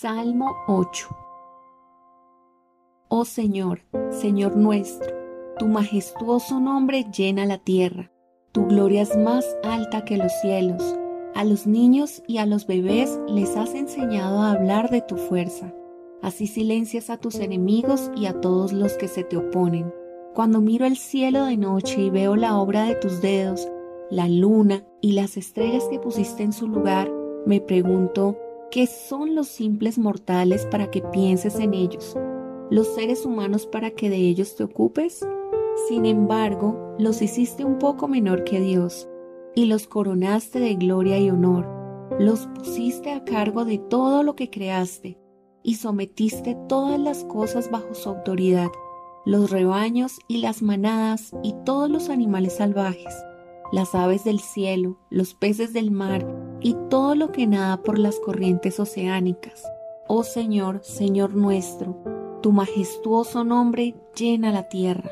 Salmo 8 Oh Señor, Señor nuestro, tu majestuoso nombre llena la tierra, tu gloria es más alta que los cielos. A los niños y a los bebés les has enseñado a hablar de tu fuerza. Así silencias a tus enemigos y a todos los que se te oponen. Cuando miro el cielo de noche y veo la obra de tus dedos, la luna y las estrellas que pusiste en su lugar, me pregunto, ¿qué son los simples mortales para que pienses en ellos? ¿Los seres humanos para que de ellos te ocupes? Sin embargo, los hiciste un poco menor que Dios, y los coronaste de gloria y honor. Los pusiste a cargo de todo lo que creaste, y sometiste todas las cosas bajo su autoridad, los rebaños y las manadas y todos los animales salvajes las aves del cielo, los peces del mar y todo lo que nada por las corrientes oceánicas. Oh Señor, Señor nuestro, tu majestuoso nombre llena la tierra.